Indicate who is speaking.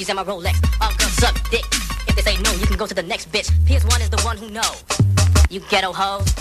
Speaker 1: Gucci's and my Rolex. All girls suck dick. If they say no, you can go to the next bitch. PS1 is the one who knows. You ghetto hoes.